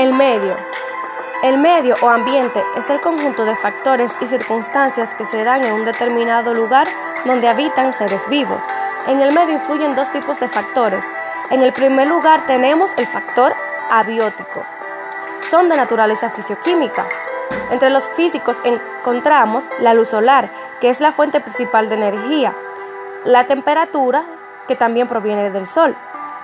El medio. El medio o ambiente es el conjunto de factores y circunstancias que se dan en un determinado lugar donde habitan seres vivos. En el medio influyen dos tipos de factores. En el primer lugar tenemos el factor abiótico. Son de naturaleza fisioquímica. Entre los físicos encontramos la luz solar, que es la fuente principal de energía, la temperatura, que también proviene del sol,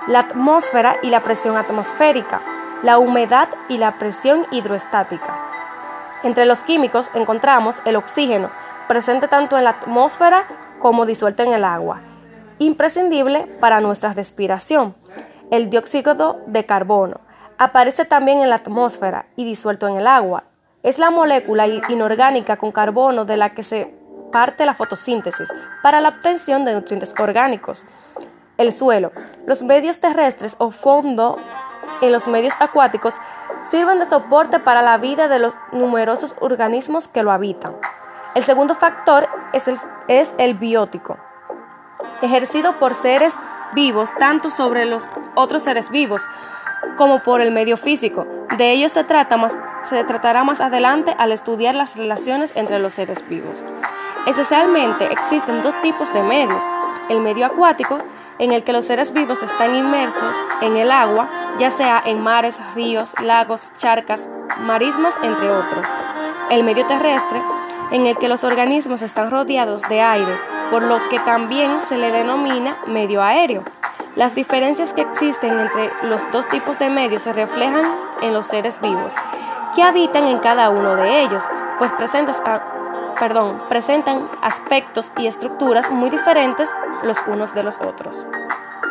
la atmósfera y la presión atmosférica, la humedad y la presión hidroestática. Entre los químicos encontramos el oxígeno, presente tanto en la atmósfera como disuelto en el agua, imprescindible para nuestra respiración. El dióxido de carbono aparece también en la atmósfera y disuelto en el agua. Es la molécula inorgánica con carbono de la que se parte la fotosíntesis para la obtención de nutrientes orgánicos. El suelo. Los medios terrestres o fondo en los medios acuáticos sirven de soporte para la vida de los numerosos organismos que lo habitan. El segundo factor es el, es el biótico, ejercido por seres vivos tanto sobre los otros seres vivos como por el medio físico. De ello se, trata se tratará más adelante al estudiar las relaciones entre los seres vivos. Esencialmente existen dos tipos de medios, el medio acuático, en el que los seres vivos están inmersos en el agua, ya sea en mares, ríos, lagos, charcas, marismas, entre otros. El medio terrestre, en el que los organismos están rodeados de aire, por lo que también se le denomina medio aéreo. Las diferencias que existen entre los dos tipos de medios se reflejan en los seres vivos, que habitan en cada uno de ellos, pues presentan, presentan aspectos y estructuras muy diferentes los unos de los otros.